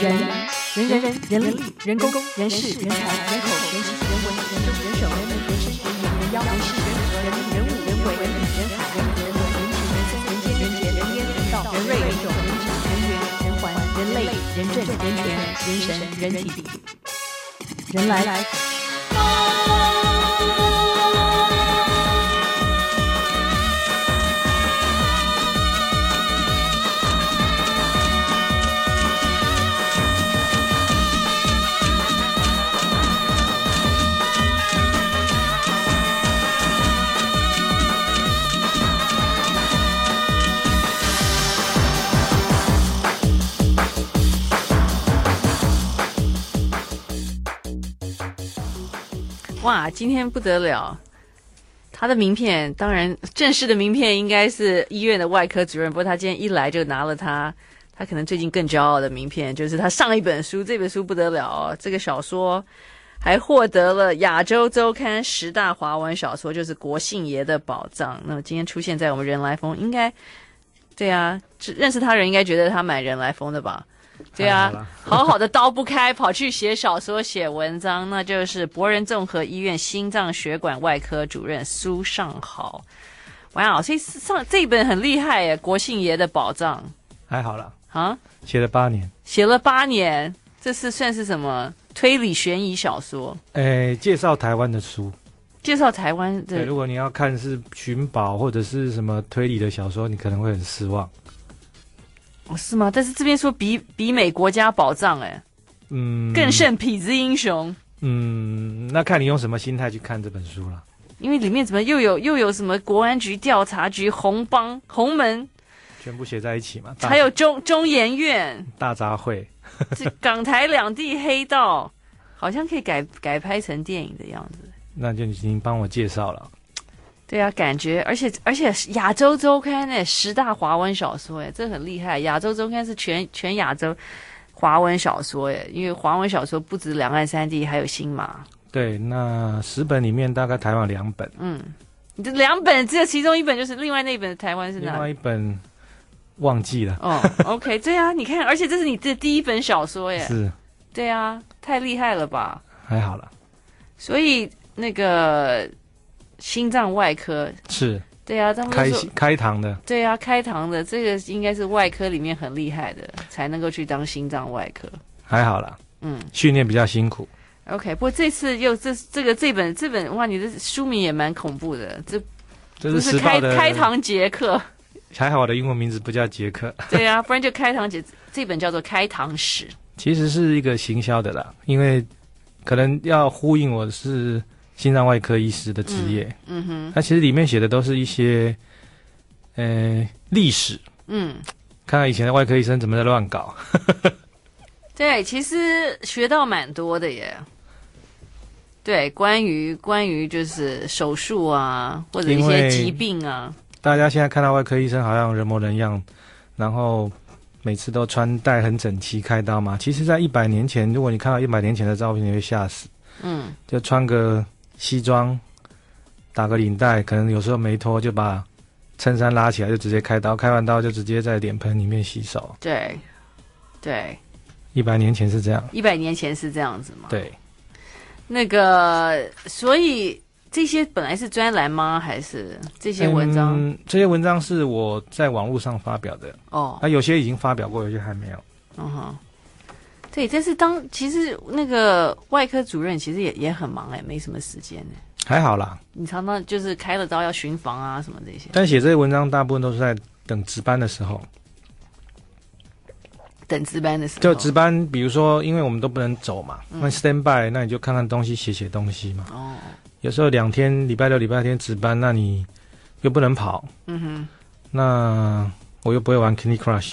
人人人人人力人工人事人才人口人情人文人政人手人民人事人言人妖人事人和人人物人为人理人海人人文人情人生人间人杰人烟人道人瑞人种人质人缘人环人类人政人权人神人体。人来哇，今天不得了！他的名片，当然正式的名片应该是医院的外科主任。不过他今天一来就拿了他，他可能最近更骄傲的名片，就是他上一本书，这本书不得了哦。这个小说还获得了亚洲周刊十大华文小说，就是国姓爷的宝藏。那么今天出现在我们人来疯，应该对啊，认识他人应该觉得他蛮人来疯的吧？对啊，好好的刀不开，跑去写小说、写文章，那就是博仁综合医院心脏血管外科主任苏尚豪。哇，所以上这本很厉害耶，国姓爷的宝藏。还好了，啊，写了八年，写了八年，这是算是什么推理悬疑小说？诶，介绍台湾的书，介绍台湾的。对，如果你要看是寻宝或者是什么推理的小说，你可能会很失望。哦，是吗？但是这边说比比美国家宝藏，哎，嗯，更胜痞子英雄。嗯，那看你用什么心态去看这本书了。因为里面怎么又有又有什么国安局调查局、红帮、红门，全部写在一起嘛？还有中中研院大杂烩，这港台两地黑道，好像可以改改拍成电影的样子。那就已经帮我介绍了。对啊，感觉，而且而且亚洲周刊呢，十大华文小说哎，这很厉害。亚洲周刊是全全亚洲华文小说哎，因为华文小说不止两岸三地，还有新马。对，那十本里面大概台湾两本。嗯，你这两本只有其中一本就是另外那一本台湾是哪？另外一本忘记了。哦，OK，对啊，你看，而且这是你的第一本小说耶。是。对啊，太厉害了吧？还好了。所以那个。心脏外科是，对啊，他们开开膛的，对啊，开膛的，这个应该是外科里面很厉害的，才能够去当心脏外科。还好啦，嗯，训练比较辛苦。OK，不过这次又这这个这本这本哇，你的书名也蛮恐怖的，这这是开开膛杰克。还好我的英文名字不叫杰克。对啊，不然就开膛杰，这本叫做开膛史。其实是一个行销的啦，因为可能要呼应我是。心脏外科医师的职业，嗯，嗯哼，它其实里面写的都是一些，呃，历史，嗯，看看以前的外科医生怎么在乱搞，对，其实学到蛮多的耶，对，关于关于就是手术啊，或者一些疾病啊，大家现在看到外科医生好像人模人样，然后每次都穿戴很整齐开刀嘛，其实，在一百年前，如果你看到一百年前的照片，你会吓死，嗯，就穿个。西装，打个领带，可能有时候没脱，就把衬衫拉起来，就直接开刀。开完刀就直接在脸盆里面洗手。对，对，一百年前是这样。一百年前是这样子吗？对。那个，所以这些本来是专栏吗？还是这些文章？嗯，这些文章是我在网络上发表的。哦。那有些已经发表过，有些还没有。嗯哼。对，但是当其实那个外科主任其实也也很忙哎，没什么时间呢。还好啦，你常常就是开了刀要巡房啊什么这些。但写这些文章大部分都是在等值班的时候。等值班的时候。就值班，比如说，因为我们都不能走嘛，那、嗯、stand by，那你就看看东西，写写东西嘛。哦。有时候两天，礼拜六、礼拜天值班，那你又不能跑。嗯哼。那我又不会玩 Candy Crush。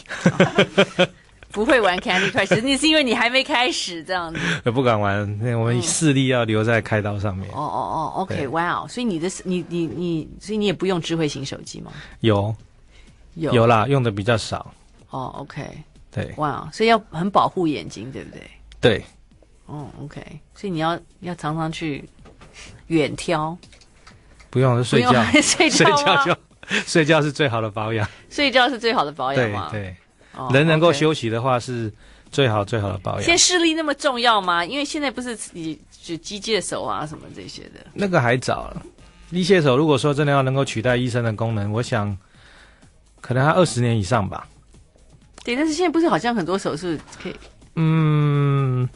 哦 不会玩 Candy Crush，你是因为你还没开始这样子。不敢玩，那我们视力要留在开刀上面。哦哦哦，OK，哇哦，所以你的你你你，所以你也不用智慧型手机吗？有，有有啦，用的比较少。哦，OK，对，哇，wow, 所以要很保护眼睛，对不对？对。哦，OK，所以你要要常常去远挑。不用，就睡觉，睡觉，睡觉就睡觉是最好的保养。睡觉是最好的保养对。人能够休息的话是最好最好的保养。现在视力那么重要吗？因为现在不是你就机械手啊什么这些的，那个还早了。机械手如果说真的要能够取代医生的功能，我想可能还二十年以上吧。对，但是现在不是好像很多手术可以，嗯，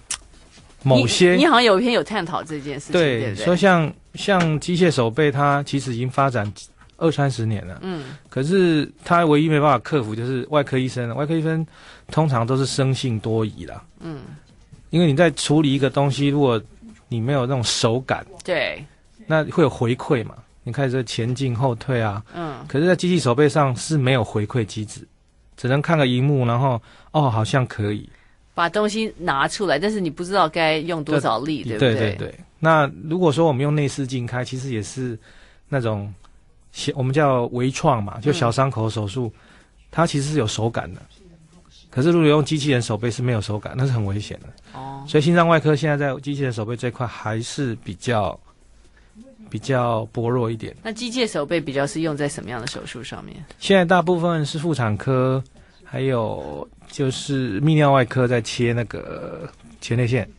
某些你，你好像有一篇有探讨这件事情，对，对对？说像像机械手背，它其实已经发展二三十年了，嗯，可是他唯一没办法克服就是外科医生，外科医生通常都是生性多疑啦，嗯，因为你在处理一个东西，如果你没有那种手感，对，那会有回馈嘛？你开始前进后退啊，嗯，可是，在机器手背上是没有回馈机制。只能看个荧幕，然后哦，好像可以把东西拿出来，但是你不知道该用多少力，对，对不对？对对对。那如果说我们用内视镜开，其实也是那种小，我们叫微创嘛，就小伤口手术，嗯，它其实是有手感的。可是如果用机器人手背是没有手感，那是很危险的。哦。所以心脏外科现在在机器人手背这块还是比较比较薄弱一点。那机械手背比较是用在什么样的手术上面？现在大部分是妇产科。还有就是泌尿外科在切那个前列腺，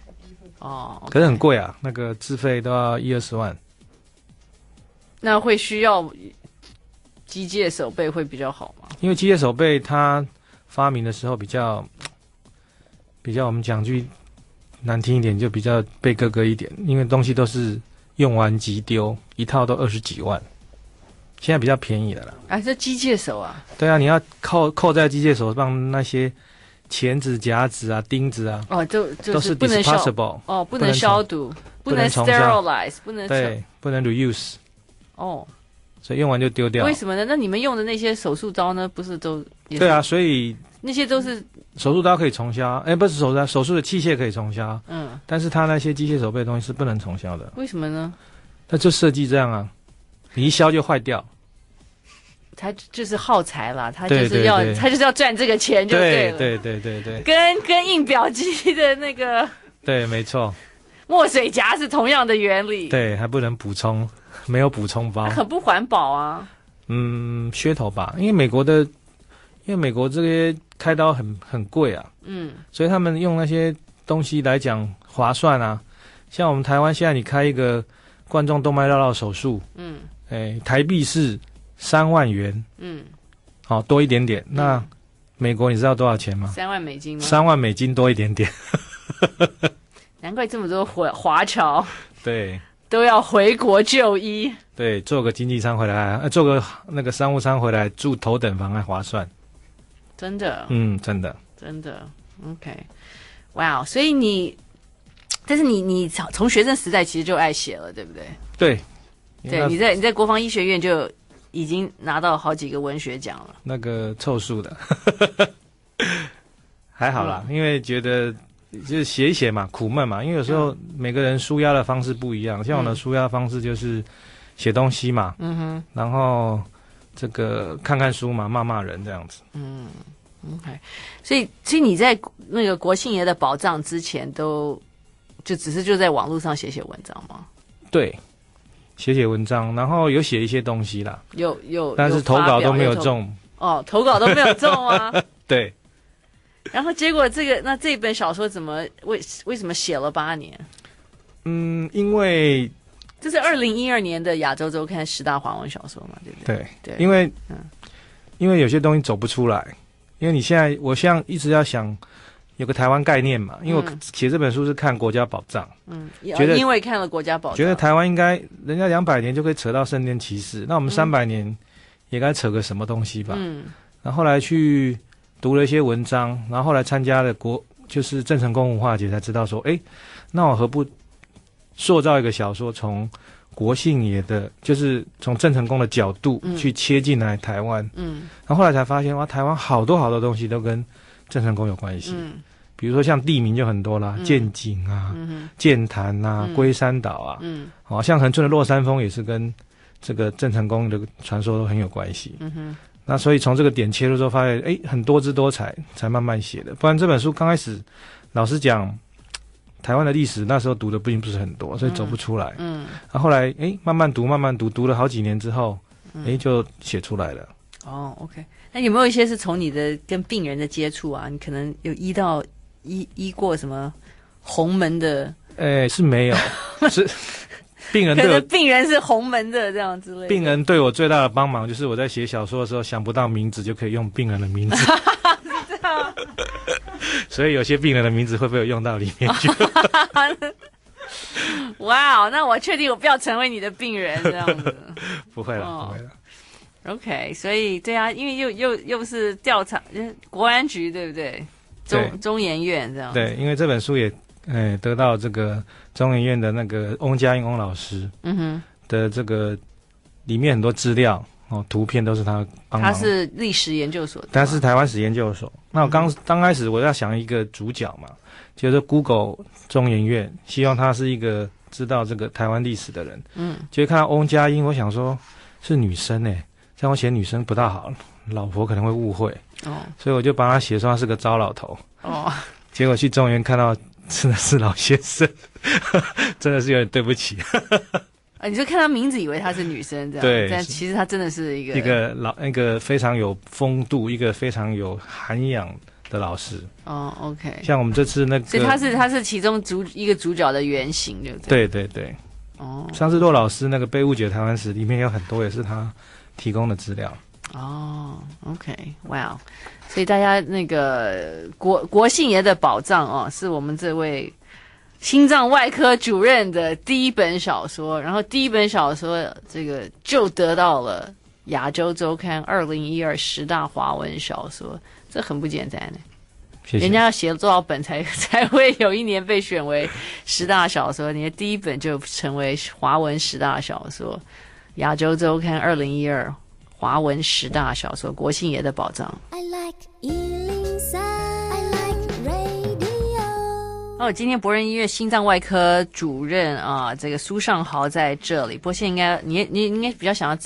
哦，okay. 可是很贵啊，那个自费都要一二十万。那会需要机械手背会比较好吗？因为机械手背它发明的时候比较比较，我们讲句难听一点，就比较被哥哥一点，因为东西都是用完即丢，一套都二十几万。现在比较便宜的了。啊，这机械手啊？对啊，你要扣扣在机械手上那些钳子、夹子啊、钉子啊，哦，就就都是 disposable 哦，不能消毒，不能 sterilize，不能对，不能 reuse。哦，所以用完就丢掉。为什么呢？那你们用的那些手术刀呢？不是都？对啊，所以那些都是手术刀可以重销，哎，不是手术刀，手术的器械可以重销。嗯，但是它那些机械手背的东西是不能重销的。为什么呢？那就设计这样啊。你一削就坏掉，他就是耗材啦，他就是要，他就是要赚这个钱就对了，对对对对对，跟跟印表机的那个，对，没错，墨水夹是同样的原理，对，还不能补充，没有补充包，很不环保啊，嗯，噱头吧，因为美国的，因为美国这些开刀很很贵啊，嗯，所以他们用那些东西来讲划算啊，像我们台湾现在你开一个冠状动脉绕绕手术，嗯。哎，台币是三万元，嗯，好多一点点。那美国你知道多少钱吗？三万美金吗？三万美金多一点点。难怪这么多华华侨，对，都要回国就医。对，坐个经济舱回来，呃，坐个那个商务舱回来住头等房还划算。真的？嗯，真的，真的。OK，哇哦！所以你，但是你你从从学生时代其实就爱写了，对不对？对。对，你在你在国防医学院就已经拿到好几个文学奖了。那个凑数的，还好啦，嗯，因为觉得就是写一写嘛，苦闷嘛。因为有时候每个人舒压的方式不一样，像我的舒压方式就是写东西嘛，嗯哼，然后这个看看书嘛，骂骂人这样子。嗯，OK。所以，所以你在那个国庆爷的宝藏之前，都就只是就在网络上写写文章吗？对。写写文章，然后有写一些东西啦，有有，但是投稿都没有中。哦，投稿都没有中啊。对。然后结果这个那这本小说怎么为为什么写了八年？嗯，因为这是二零一二年的《亚洲周刊》十大华文小说嘛，对不对？对对，因为嗯，因为有些东西走不出来，因为你现在我现在一直要想。有个台湾概念嘛，因为我写这本书是看国家宝藏，嗯，觉得因为看了国家宝藏，觉得台湾应该人家两百年就可以扯到圣殿骑士，那我们三百年也该扯个什么东西吧？嗯，然后后来去读了一些文章，然后后来参加了国就是郑成功文化节，才知道说，哎，那我何不塑造一个小说，从国姓爷的，就是从郑成功的角度去切进来台湾，嗯，然后后来才发现哇，台湾好多好多东西都跟郑成功有关系，嗯。比如说像地名就很多啦，剑、嗯、井啊、剑潭啊、龟、嗯、山岛啊，嗯，好像恒春的落山风也是跟这个郑成功的传说都很有关系。嗯哼，那所以从这个点切入之后，发现哎，很多姿多彩，才慢慢写的。不然这本书刚开始，老实讲，台湾的历史那时候读的并不是很多，所以走不出来。嗯，然后后来哎，慢慢读，慢慢读，读了好几年之后，哎，就写出来了。哦，OK，那有没有一些是从你的跟病人的接触啊？你可能有医到。医医过什么鸿门的？哎，是没有，是 病人对我，病人是红门的这样之类的。病人对我最大的帮忙就是我在写小说的时候想不到名字，就可以用病人的名字。所以有些病人的名字会被我用到里面去。哇哦，那我确定我不要成为你的病人这样子。不会了，不会了。OK，所以对啊，因为又又又是调查，国安局对不对？中中研院这样。对，因为这本书也，哎，得到这个中研院的那个翁家英翁老师，嗯哼，的这个里面很多资料哦，图片都是他帮忙。他是历史研究所的，他是台湾史研究所。那我刚、嗯、刚开始我要想一个主角嘛，就是 Google 中研院，希望他是一个知道这个台湾历史的人。嗯，就看到翁家英，我想说是女生哎。像我写女生不大好，老婆可能会误会哦，所以我就帮他写说他是个糟老头哦。结果去中原看到 真的是老先生，真的是有点对不起。啊，你就看他名字以为他是女生这样，对，但其实他真的是一个一个老一个非常有风度、一个非常有涵养的老师哦。OK，像我们这次那个，所以他是他是其中主一个主角的原型，对不对？对对对。哦，上次骆老师那个被误解台湾史里面有很多也是他。提供的资料哦，OK，哇，所以大家那个国国姓爷的宝藏哦，是我们这位心脏外科主任的第一本小说，然后第一本小说这个就得到了亚洲周刊二零一二十大华文小说，这很不简单呢。谢谢。人家要写了多少本才才会有一年被选为十大小说？你的第一本就成为华文十大小说。亚洲周刊二零一二华文十大小说，国姓爷的宝藏。I like 103, I like radio。哦，今天博仁医院心脏外科主任啊，这个苏尚豪在这里。不过现在应该你你应该比较想要，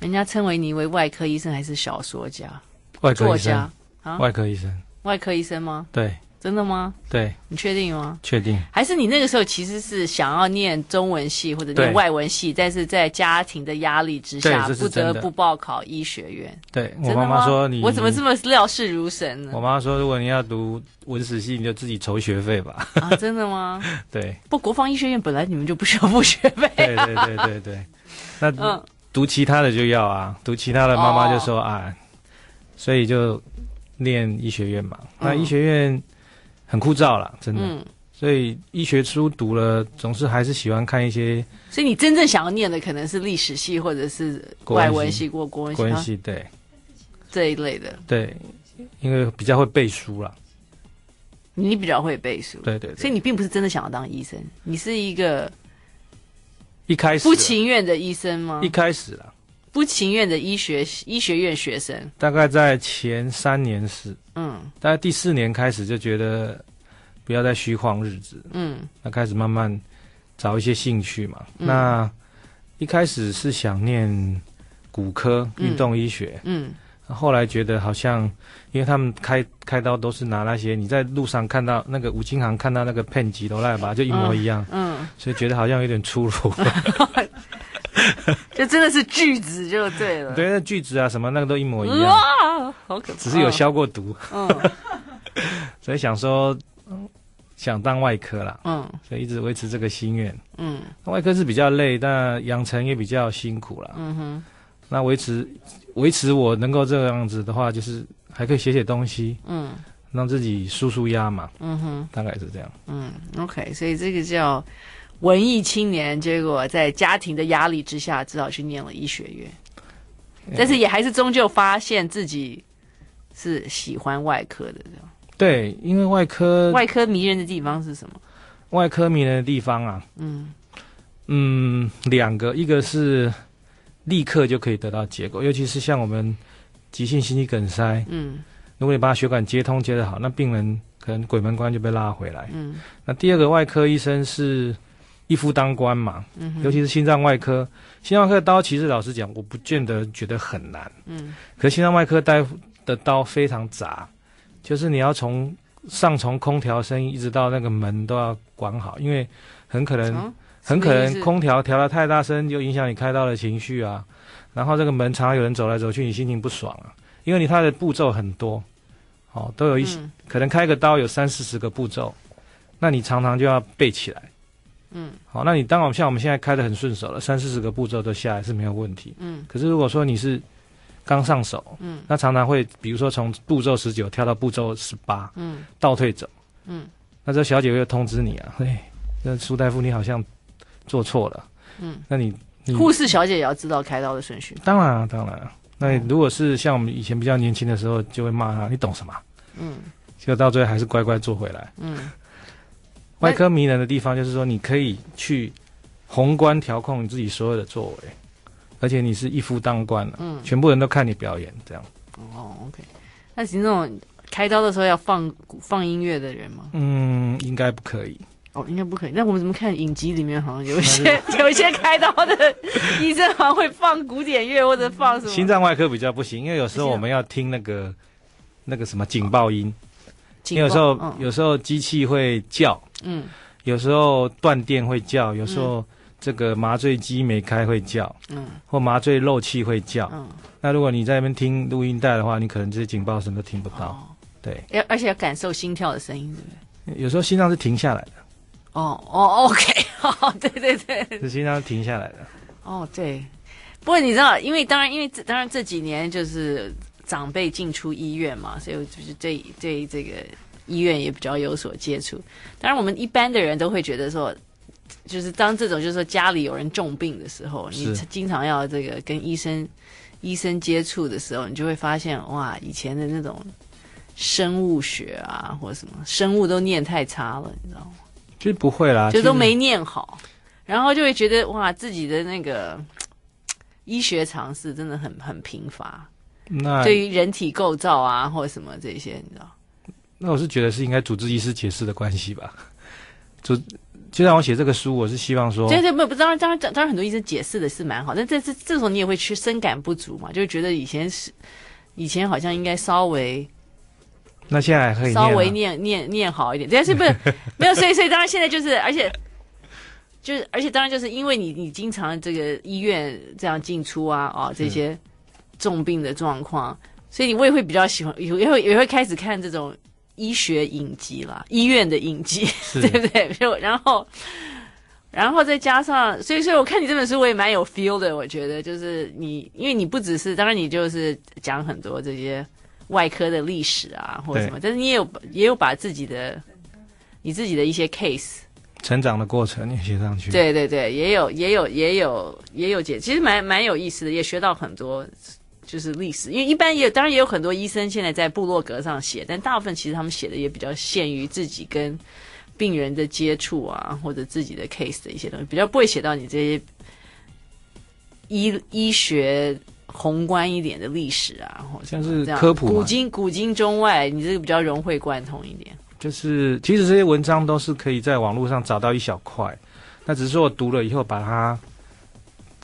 人家称为你为外科医生还是小说家？外科医生。作家啊？外科医生。外科医生吗？对。真的吗？对，你确定吗？确定。还是你那个时候其实是想要念中文系或者念外文系，但是在家庭的压力之下，不得不报考医学院。对，我妈妈说你，我怎么这么料事如神呢？我妈妈说，如果你要读文史系，你就自己筹学费吧。啊，真的吗？对。不，国防医学院本来你们就不需要付学费。对对对对对。那 嗯，读其他的就要啊，读其他的妈妈就说啊，所以就念医学院嘛。那医学院。很枯燥了，真的。嗯，所以医学书读了，总是还是喜欢看一些。所以你真正想要念的可能是历史系，或者是外文系或国文系。国文系对，这一类的。对，因为比较会背书了。你比较会背书，对，对对。所以你并不是真的想要当医生，你是一个一开始不情愿的医生吗？一开始了。不情愿的医学医学院学生，大概在前三年是，嗯，大概第四年开始就觉得不要再虚晃日子，嗯，那开始慢慢找一些兴趣嘛。嗯、那一开始是想念骨科运动医学，嗯，嗯，后来觉得好像，因为他们开开刀都是拿那些你在路上看到那个五金行看到那个片机都来吧，就一模一样，嗯，嗯，所以觉得好像有点出入。就真的是锯子就对了，对，那锯子啊什么那个都一模一样，哇，好可怕，只是有消过毒，嗯，所以想说，想当外科啦，嗯，所以一直维持这个心愿，嗯，外科是比较累，但养成也比较辛苦啦。嗯哼，那维持维持我能够这个样子的话，就是还可以写写东西，嗯，让自己舒舒压嘛，嗯哼，大概是这样，嗯，OK，所以这个叫。文艺青年，结果在家庭的压力之下，只好去念了医学院。但是也还是终究发现自己是喜欢外科的，这样。对，因为外科外科迷人的地方是什么？外科迷人的地方啊，嗯嗯，两个，一个是立刻就可以得到结果，尤其是像我们急性心肌梗塞，嗯，如果你把血管接通接得好，那病人可能鬼门关就被拉回来。嗯，那第二个外科医生是。一夫当关嘛，尤其是心脏外科，心脏外科的刀其实老实讲，我不见得觉得很难。嗯，可是心脏外科大夫的刀非常杂，就是你要从上从空调声音一直到那个门都要管好，因为很可能、哦、很可能空调调得太大声，就影响你开刀的情绪啊。然后这个门常常有人走来走去，你心情不爽啊，因为你它的步骤很多哦，都有一些、嗯、可能开个刀有三四十个步骤，那你常常就要背起来。嗯，好，那你当然像我们现在开的很顺手了，三四十个步骤都下来是没有问题。嗯，可是如果说你是刚上手，嗯，那常常会比如说从步骤十九跳到步骤十八，嗯，倒退走，嗯，那这小姐会通知你啊，嘿，那苏大夫你好像做错了，嗯，那你护士小姐也要知道开刀的顺序。当然啊，当然啊。那如果是像我们以前比较年轻的时候，就会骂他，你懂什么？嗯，结果到最后还是乖乖做回来。嗯。外科迷人的地方就是说，你可以去宏观调控你自己所有的作为，而且你是一夫当关了，嗯，全部人都看你表演这样。哦，OK。那是那种开刀的时候要放放音乐的人吗？嗯，应该不可以。哦，应该不可以。那我们怎么看影集里面好像有一些 有一些开刀的医生好像会放古典乐或者放什么？心脏外科比较不行，因为有时候我们要听那个那个什么警报音。你有时候、嗯、有时候机器会叫，嗯，有时候断电会叫，有时候这个麻醉机没开会叫，嗯，或麻醉漏气会叫，嗯，那如果你在那边听录音带的话，你可能这些警报声都听不到，哦、对，要而且要感受心跳的声音，对不对？有时候心脏是停下来的，哦哦，OK，哦，对对对，是心脏是停下来的，哦对，不过你知道，因为当然因为当然这几年就是。长辈进出医院嘛，所以就是对对这个医院也比较有所接触。当然，我们一般的人都会觉得说，就是当这种就是说家里有人重病的时候，你经常要这个跟医生医生接触的时候，你就会发现哇，以前的那种生物学啊，或者什么生物都念太差了，你知道吗？其实不会啦，就都没念好，然后就会觉得哇，自己的那个 医学常识真的很很贫乏。那对于人体构造啊，或者什么这些，你知道？那我是觉得是应该主治医师解释的关系吧。主就让我写这个书，我是希望说，对对，不不，当然当然当然很多医生解释的是蛮好，但这这这时候你也会去深感不足嘛，就觉得以前是以前好像应该稍微，那现在可以稍微念念念好一点，但是不是 没有，所以所以当然现在就是，而且就是而且当然就是因为你你经常这个医院这样进出啊啊这些。重病的状况，所以你我也会比较喜欢，也会也会开始看这种医学影集啦，医院的影集，对不对？就然后，然后再加上，所以所以我看你这本书，我也蛮有 feel 的。我觉得就是你，因为你不只是，当然你就是讲很多这些外科的历史啊，或者什么，但是你也有也有把自己的你自己的一些 case 成长的过程也写上去。对对对，也有也有也有也有解，其实蛮蛮有意思的，也学到很多。就是历史，因为一般也当然也有很多医生现在在部落格上写，但大部分其实他们写的也比较限于自己跟病人的接触啊，或者自己的 case 的一些东西，比较不会写到你这些医医学宏观一点的历史啊，或者像是科普古今古今中外，你这个比较融会贯通一点。就是其实这些文章都是可以在网络上找到一小块，那只是说我读了以后把它。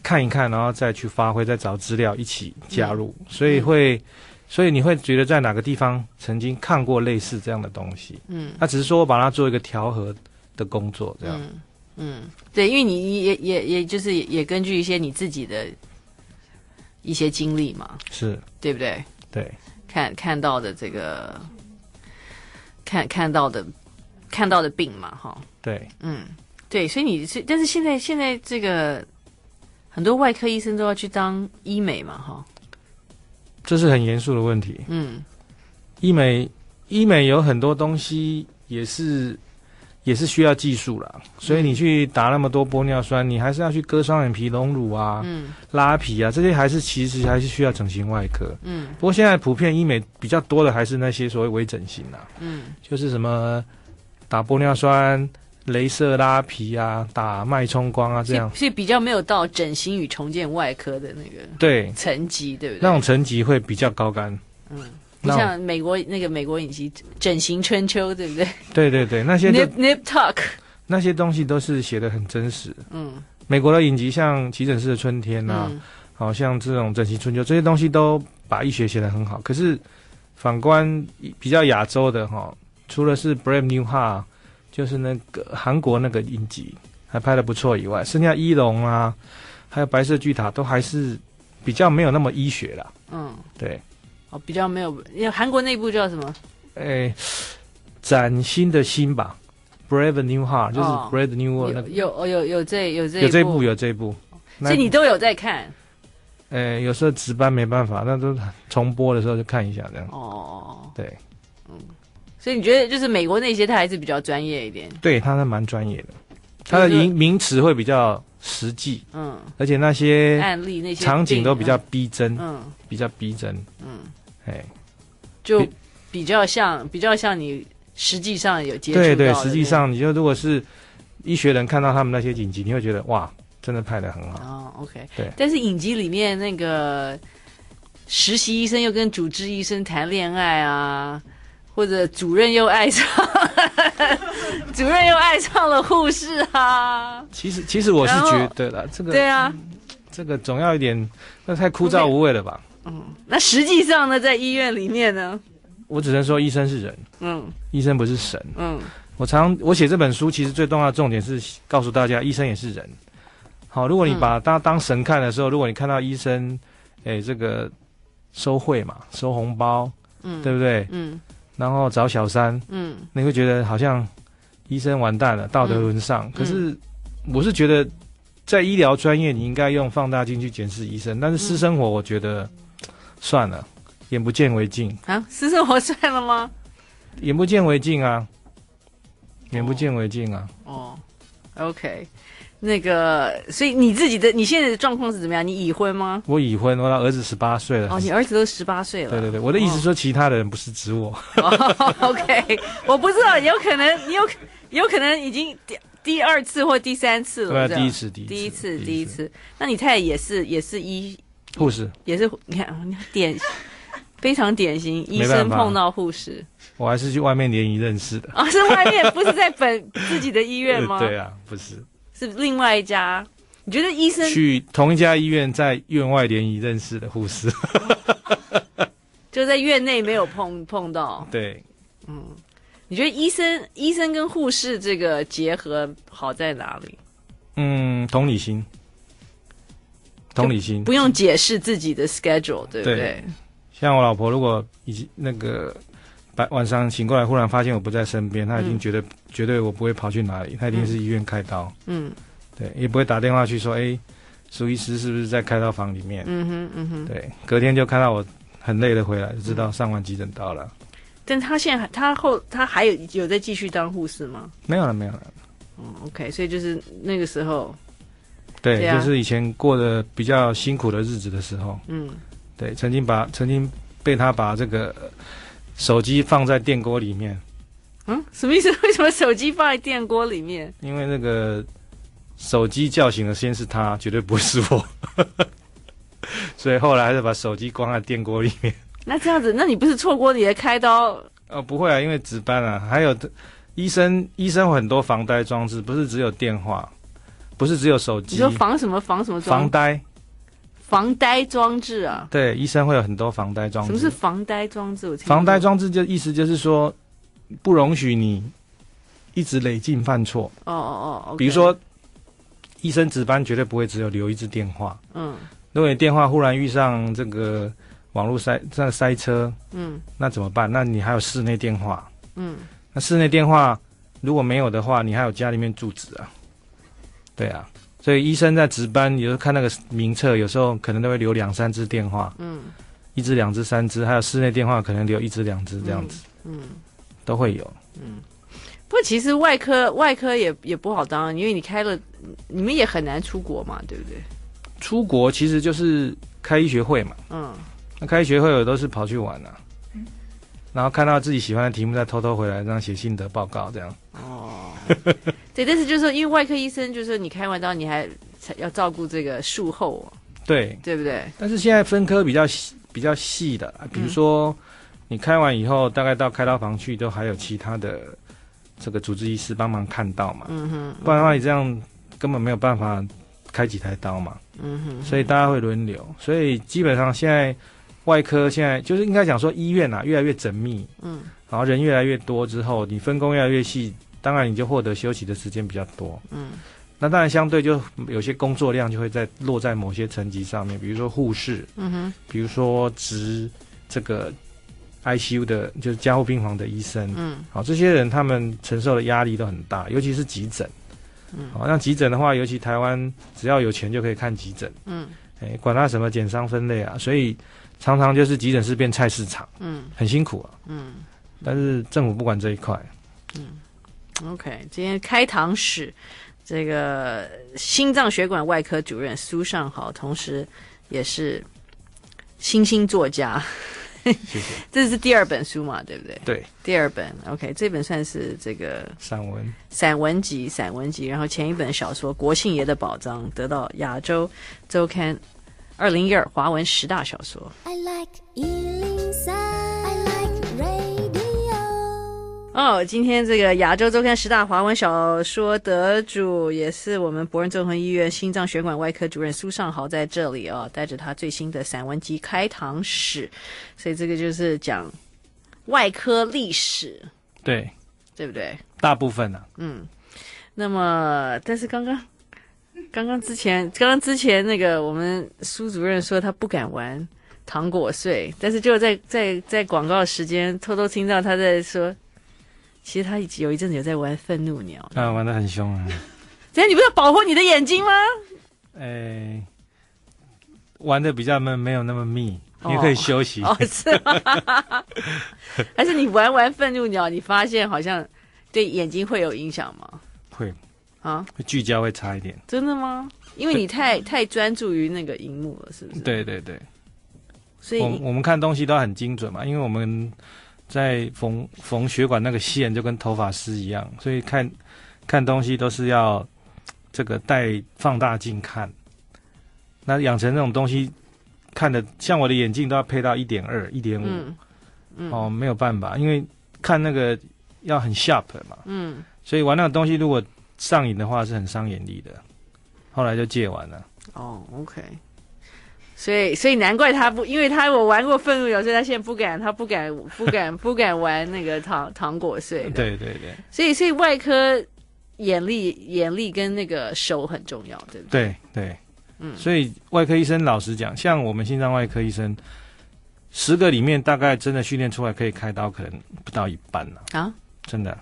看一看，然后再去发挥，再找资料一起加入，嗯、所以会，所以你会觉得在哪个地方曾经看过类似这样的东西，嗯，那只是说我把它做一个调和的工作，这样，嗯，嗯，对，因为你也也也就是也，也根据一些你自己的一些经历嘛，是。对不对？对，看看到的这个，看看到的看到的病嘛，哈，对，嗯，对，所以你是，但是现在现在这个。很多外科医生都要去当医美嘛，哈，这是很严肃的问题。嗯，医美医美有很多东西也是也是需要技术啦，所以你去打那么多玻尿酸，你还是要去割双眼皮、隆乳啊，嗯，拉皮啊，这些还是其实还是需要整形外科。嗯，不过现在普遍医美比较多的还是那些所谓微整形啦，嗯，就是什么打玻尿酸。镭射拉皮啊，打脉冲光啊，这样，所以比较没有到整形与重建外科的那个对层级，对不对？那种层级会比较高干，嗯，不像美国那个美国影集《整形春秋》，对不对？对对对，那些 Nip Nip Tuck 那些东西都是写的很真实。嗯，美国的影集像《急诊室的春天》啊，好、嗯、像这种《整形春秋》这些东西都把医学写得很好。可是反观比较亚洲的哈，除了是 Brave New Heart。就是那个韩国那个影集还拍的不错以外，剩下一龙啊，还有白色巨塔都还是比较没有那么医学啦。嗯，对。哦，比较没有，因为韩国那部叫什么？哎，崭新的新吧，Brave New Heart，就是 Brave New World 那个。有有有这有这有这部有这部，所以你都有在看。哎，有时候值班没办法，那都重播的时候就看一下这样。哦，对，嗯，所以你觉得就是美国那些他还是比较专业一点？对，他是蛮专业的，他的名名词会比较实际，嗯，而且那些案例那些场景都比较逼真，嗯，比较逼真，嗯，哎，就比较像比较像你实际上有接触到。对对，实际上你就如果是医学人看到他们那些影集，你会觉得哇。真的拍的很好哦，OK，对。但是影集里面那个实习医生又跟主治医生谈恋爱啊，或者主任又爱上主任又爱上了护士啊。其实，其实我是觉得啦，这个对啊，这个总要一点，那太枯燥无味了吧？嗯，那实际上呢，在医院里面呢，我只能说医生是人，嗯，医生不是神，嗯。我常我写这本书，其实最重要的重点是告诉大家，医生也是人。好，如果你把他当神看的时候，嗯、如果你看到医生，哎，这个收贿嘛，收红包，嗯，对不对？嗯，然后找小三，嗯，你会觉得好像医生完蛋了，道德沦丧。嗯、可是我是觉得，在医疗专业，你应该用放大镜去检视医生，但是私生活，我觉得、嗯、算了，眼不见为净啊。私生活算了吗？眼不见为净啊，眼不见为净啊。哦，哦，OK。那个，所以你自己的你现在的状况是怎么样？你已婚吗？我已婚，我儿子十八岁了。哦，你儿子都十八岁了。对对对，我的意思说，其他的人不是指我。哦、OK，我不知道，有可能你，有有可能已经第第二次或第三次了。对，第一次，第一次，第一次。那你太太也是也是医护士，也是你看，你典非常典型，医生碰到护士。我还是去外面联谊认识的。啊、哦，是外面，不是在本自己的医院吗？对啊，不是。是另外一家，你觉得医生去同一家医院，在院外联谊认识的护士，就在院内没有碰碰到。对，嗯，你觉得医生医生跟护士这个结合好在哪里？嗯，同理心，同理心，不用解释自己的 schedule，对不对？对，像我老婆，如果已经那个。白晚上醒过来，忽然发现我不在身边，他已经觉得、嗯、绝对我不会跑去哪里，他一定是医院开刀。嗯，对，也不会打电话去说，哎、欸，苏医师是不是在开刀房里面？嗯哼，嗯哼，对，隔天就看到我很累的回来，就知道上完急诊刀了。嗯、但他现在还他后他还有有在继续当护士吗？没有了，没有了。嗯，OK，所以就是那个时候，对，啊、就是以前过的比较辛苦的日子的时候，嗯，对，曾经把曾经被他把这个。手机放在电锅里面，嗯，什么意思？为什么手机放在电锅里面？因为那个手机叫醒的先是他，绝对不会是我，所以后来还是把手机关在电锅里面。那这样子，那你不是错过你的开刀？哦，不会啊，因为值班啊，还有医生，医生很多防呆装置，不是只有电话，不是只有手机。你说防什么？防什么？防呆。防呆装置啊，对，医生会有很多防呆装置。什么是防呆装置？我听防呆装置就意思就是说，不容许你一直累进犯错。哦哦哦，比如说，医生值班绝对不会只有留一支电话。嗯，如果你电话忽然遇上这个网络塞这塞车，嗯，那怎么办？那你还有室内电话。嗯，那室内电话如果没有的话，你还有家里面住址啊。对啊。所以医生在值班，有时候看那个名册，有时候可能都会留两三支电话，嗯，一支、两支、三支，还有室内电话可能留一支、两支这样子，嗯，嗯都会有，嗯。不过其实外科外科也也不好当，因为你开了，你们也很难出国嘛，对不对？出国其实就是开医学会嘛，嗯，那开医学会我都是跑去玩啊，嗯，然后看到自己喜欢的题目再偷偷回来，这样写心得报告这样。哦。对，但是就是说，因为外科医生就是说你开完刀，你还要照顾这个术后，对对不对？但是现在分科比较细，比较细的，比如说你开完以后，大概到开刀房去，都还有其他的这个主治医师帮忙看到嘛。嗯哼，不然的话你这样根本没有办法开几台刀嘛。嗯哼，所以大家会轮流，所以基本上现在外科现在就是应该讲说医院啊越来越缜密，嗯，然后人越来越多之后，你分工越来越细。当然，你就获得休息的时间比较多。嗯，那当然相对就有些工作量就会在落在某些层级上面，比如说护士，嗯哼，比如说值这个 ICU 的，就是加护病房的医生，嗯，好，这些人他们承受的压力都很大，尤其是急诊，嗯，好，那急诊的话，尤其台湾只要有钱就可以看急诊，嗯，哎，管他什么减伤分类啊，所以常常就是急诊室变菜市场，嗯，很辛苦啊，嗯，但是政府不管这一块，嗯，OK，今天开堂史这个心脏血管外科主任苏尚豪，同时也是新兴作家。谢谢。这是第二本书嘛，对不对？对，第二本。OK，这本算是这个散文，散文集，散文集。然后前一本小说《国庆爷的宝藏》得到亚洲周刊二零一二华文十大小说。I like 哦，今天这个亚洲周刊十大华文小说得主，也是我们博仁综合医院心脏血管外科主任苏尚豪在这里哦，带着他最新的散文集《开膛史》，所以这个就是讲外科历史，对，对不对？大部分呢、啊，嗯。那么，但是刚刚刚刚之前，刚刚之前那个我们苏主任说他不敢玩糖果碎，但是就在在在广告时间偷偷听到他在说。其实他有一阵子有在玩愤怒鸟，啊，玩的很凶啊！这样你不是要保护你的眼睛吗？哎，玩的比较没没有那么密，哦、你可以休息。哦，是吗？还是你玩玩愤怒鸟，你发现好像对眼睛会有影响吗？会啊，会聚焦会差一点。真的吗？因为你太太专注于那个荧幕了，是不是？对对对。所以我我们看东西都很精准嘛，因为我们。在缝缝血管那个线就跟头发丝一样，所以看看东西都是要这个带放大镜看。那养成那种东西看的，像我的眼镜都要配到一点二、一点五。哦，没有办法，因为看那个要很 sharp 嘛。嗯。所以玩那个东西如果上瘾的话是很伤眼力的。后来就戒完了。哦，OK。所以，所以难怪他不，因为他我玩过愤怒鸟，所以他现在不敢，他不敢，不敢，不敢玩那个糖糖果碎。对对对。所以，所以外科眼力、眼力跟那个手很重要，对不对？对对。嗯。所以外科医生老实讲，像我们心脏外科医生，十个里面大概真的训练出来可以开刀，可能不到一半了。啊？真的，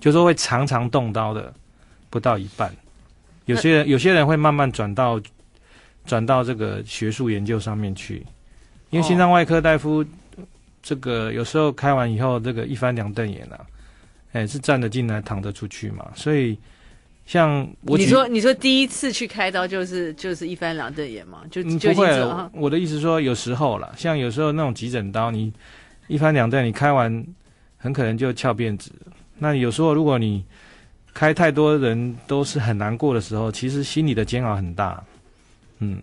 就说会常常动刀的，不到一半。有些人，有些人会慢慢转到。转到这个学术研究上面去，因为心脏外科大夫这个有时候开完以后，这个一翻两瞪眼啊，哎，是站得进来躺得出去嘛，所以像我，你说你说第一次去开刀就是就是一翻两瞪眼嘛，就就不会。我的意思说有时候了，像有时候那种急诊刀，你一翻两瞪，你开完很可能就翘辫子。那有时候如果你开太多人都是很难过的时候，其实心里的煎熬很大。嗯，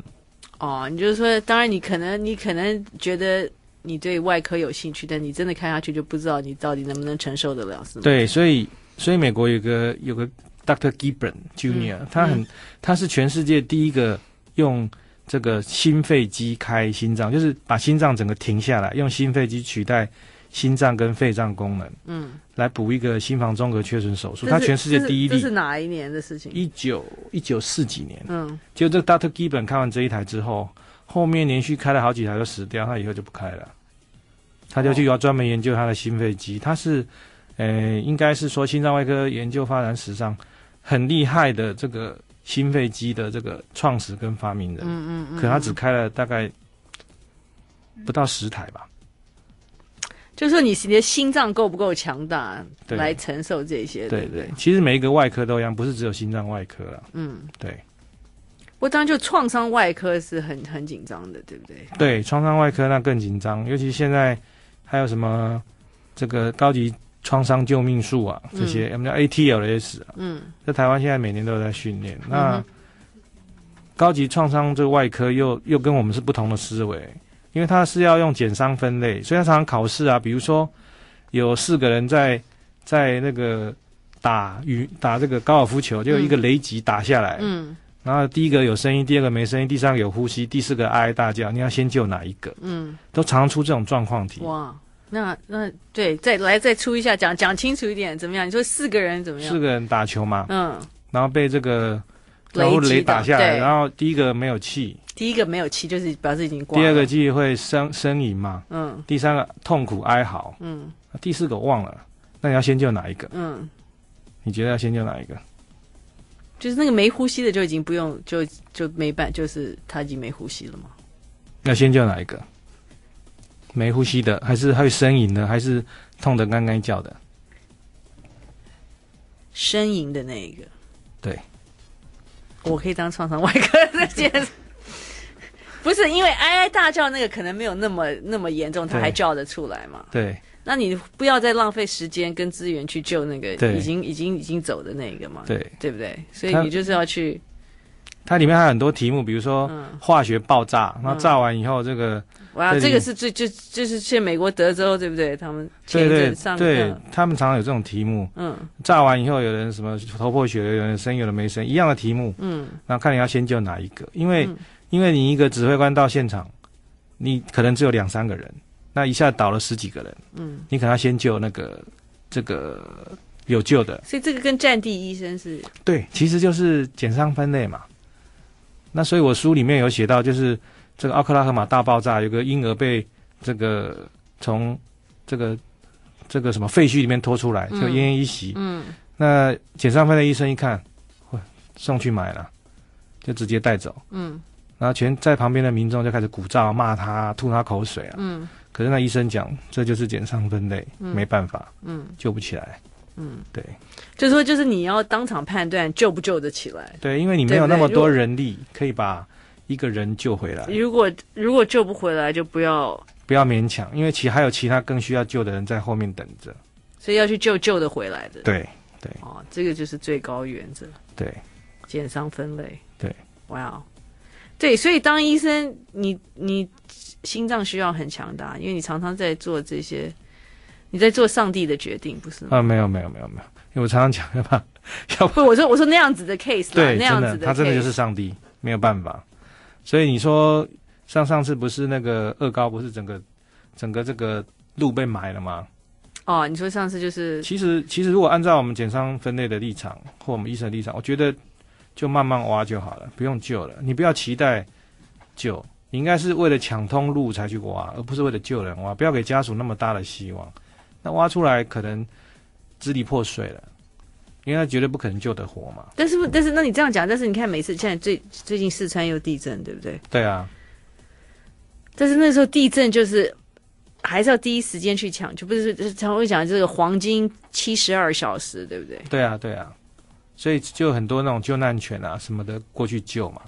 哦，你就是说，当然你可能你可能觉得你对外科有兴趣，但你真的看下去就不知道你到底能不能承受得了，是吗？对，所以所以美国有个有个. Gibran Jr.，嗯，他很，嗯，他是全世界第一个用这个心肺机开心脏，就是把心脏整个停下来，用心肺机取代。心脏跟肺脏功能，嗯，来补一个心房中隔缺损手术，他全世界第一例。这是哪一年的事情？一九一九四几年，嗯，就这个 Dr. Gibbon 看完这一台之后，后面连续开了好几台都死掉，他以后就不开了，他就去要专门研究他的心肺机，他是，呃，应该是说心脏外科研究发展史上很厉害的这个心肺机的这个创始跟发明人，嗯嗯嗯，可他只开了大概不到十台吧。就是说，你你的心脏够不够强大来承受这些？对对，其实每一个外科都一样，不是只有心脏外科了。嗯，对。我当然就创伤外科是很很紧张的，对不对？对，创伤外科那更紧张，尤其现在还有什么这个高级创伤救命术啊，这些我们叫 ATLS 啊。嗯，在台湾现在每年都有在训练。那高级创伤这个外科又又跟我们是不同的思维。因为他是要用减伤分类，所以他常常考试啊。比如说，有四个人在在那个打羽打这个高尔夫球，就有一个雷击打下来，嗯，然后第一个有声音，第二个没声音，第三个有呼吸，第四个哀哀大叫，你要先救哪一个？嗯，都常常出这种状况题。哇，那那对，再来再出一下，讲讲清楚一点，怎么样？你说四个人怎么样？四个人打球嘛，嗯，然后被这个然后雷雷打下来，然后第一个没有气，第一个没有气，就是表示已经挂了。第二个气会呻呻吟嘛，嗯第三个痛苦哀嚎，嗯第四个忘了，那你要先救哪一个？嗯，你觉得要先救哪一个？就是那个没呼吸的就已经不用，就就没办，就是他已经没呼吸了嘛。要先救哪一个？没呼吸的，还是会呻吟的，还是痛得干干叫的？呻吟的那一个，对，我可以当创伤外科的件事。不是因为哀哀大叫那个可能没有那么那么严重，他还叫得出来嘛？对那你不要再浪费时间跟资源去救那个已经已经已经走的那个嘛？对，对不对？所以你就是要去，它里面还有很多题目，比如说嗯，化学爆炸，那炸完以后这个，哇，这个是最就就是去美国德州对不对？他们前对对对课，他们常常有这种题目，嗯。炸完以后有人什么头破血流，有人生，有人没生，一样的题目，嗯。然后看你要先救哪一个，因为、嗯。因为你一个指挥官到现场，你可能只有两三个人，那一下倒了十几个人，嗯，你可能要先救那个这个有救的，所以这个跟战地医生是对，其实就是减伤分类嘛。那所以我书里面有写到，就是这个奥克拉荷马大爆炸，有个婴儿被这个从这个这个什么废墟里面拖出来，就奄奄一息。嗯那减伤分类医生一看，嚯送去买了，就直接带走。嗯然后全在旁边的民众就开始鼓噪、骂他、吐他口水啊。嗯可是那医生讲，这就是减伤分类，嗯没办法，嗯救不起来。嗯，对就是说就是你要当场判断救不救得起来。对，因为你没有那么多人力可以把一个人救回来。如果如果救不回来，就不要，不要勉强，因为其还有其他更需要救的人在后面等着。所以要去救救的回来的。对哦，这个就是最高原则，对减伤分类。对，哇哦，对，所以当医生，你你心脏需要很强大，因为你常常在做这些，你在做上帝的决定，不是吗？啊，没有没有没有没有，因为我常常讲，要 不要不不，我说我说那样子的 case，对，那样子的他真的就是上帝，没有办法。所以你说上上次不是那个恶高，不是整个整个这个路被埋了吗？哦，你说上次就是其实其实如果按照我们减伤分类的立场或我们医生的立场，我觉得就慢慢挖就好了，不用救了。你不要期待救，你应该是为了抢通路才去挖，而不是为了救人挖。不要给家属那么大的希望。那挖出来可能支离破碎了，因为他绝对不可能救得活嘛。但是不，但是那你这样讲，但是你看每次现在最最近四川又地震，对不对？对啊，但是那时候地震就是还是要第一时间去抢就，不是常会讲这个黄金七十二小时，对不对？对啊，对啊。所以就很多那种救难犬啊什么的过去救嘛。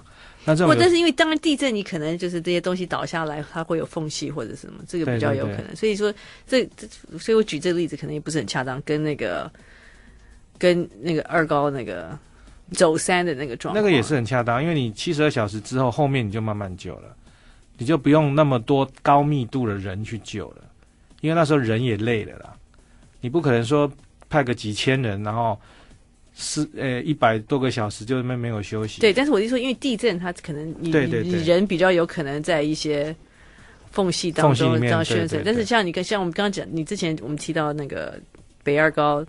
那这不，种有但是因为当然地震，你可能就是这些东西倒下来，它会有缝隙或者什么，这个比较有可能。对对对所以说这这，所以我举这个例子可能也不是很恰当，跟那个跟那个二高那个走山的那个状况，那个也是很恰当，因为你七十二小时之后，后面你就慢慢救了，你就不用那么多高密度的人去救了，因为那时候人也累了啦，你不可能说派个几千人，然后四呃一百多个小时就没没有休息。对，但是我就说，因为地震它可能你你人比较有可能在一些缝隙当中缝隙里面当宣传，对对对但是像你跟像我们刚刚讲，你之前我们提到那个北二高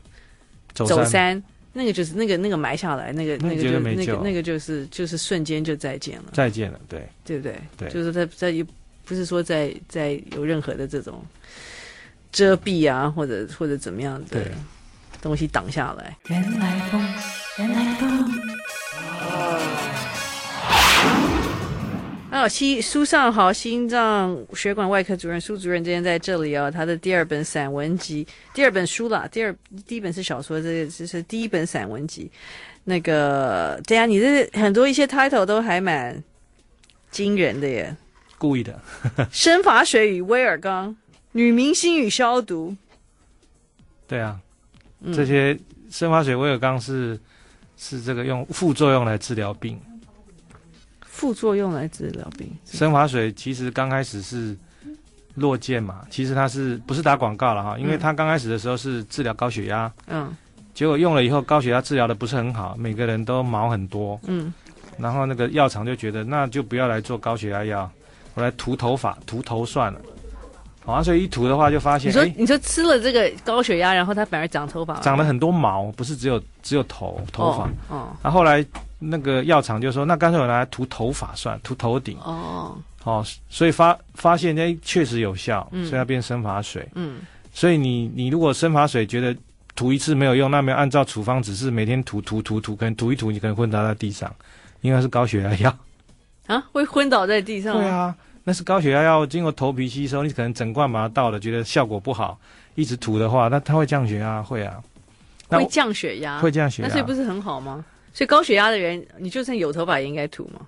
走走山，那个就是那个那个埋下来，那个那个就那个那个就是就是瞬间就再见了，再见了，对。对不对？对。就是在在不是说在在有任何的这种遮蔽啊，或者或者怎么样的对东西挡下来。原来风，原来风。还有西苏尚豪心脏血管外科主任苏主任今天在这里哦，他的第二本散文集，第二本书啦，第二第一本是小说，这个这是第一本散文集。那个对啊，你这很多一些 title 都还蛮惊人的耶，故意的。生法水与威尔刚，女明星与消毒，对啊，嗯这些生发水威尔刚是是这个用副作用来治疗病。副作用来治疗病。生发水其实刚开始是落健嘛，其实它是不是打广告了哈？因为它刚开始的时候是治疗高血压，嗯结果用了以后高血压治疗的不是很好，每个人都毛很多，嗯然后那个药厂就觉得那就不要来做高血压药，我来涂头发，涂头算了。好、啊，所以一涂的话就发现，你说哎，你说吃了这个高血压，然后它反而长头发了，长了很多毛，不是只有只有头头发。哦哦然后后来那个药厂就说，那干脆我拿来涂头发算，涂头顶。哦，哦，所以发发现哎，确实有效，嗯、所以它变生发水。嗯，所以你你如果生发水觉得涂一次没有用，那没有按照处方指示每天涂涂涂涂，可能涂一涂你可能昏倒在地上，因为是高血压药。啊，会昏倒在地上？对啊，那是高血压要经过头皮吸收，你可能整罐把它倒了，觉得效果不好，一直涂的话，那它会降血压，会啊。会降血压，会降血压，那所以不是很好吗？所以高血压的人，你就算有头发也应该涂嘛，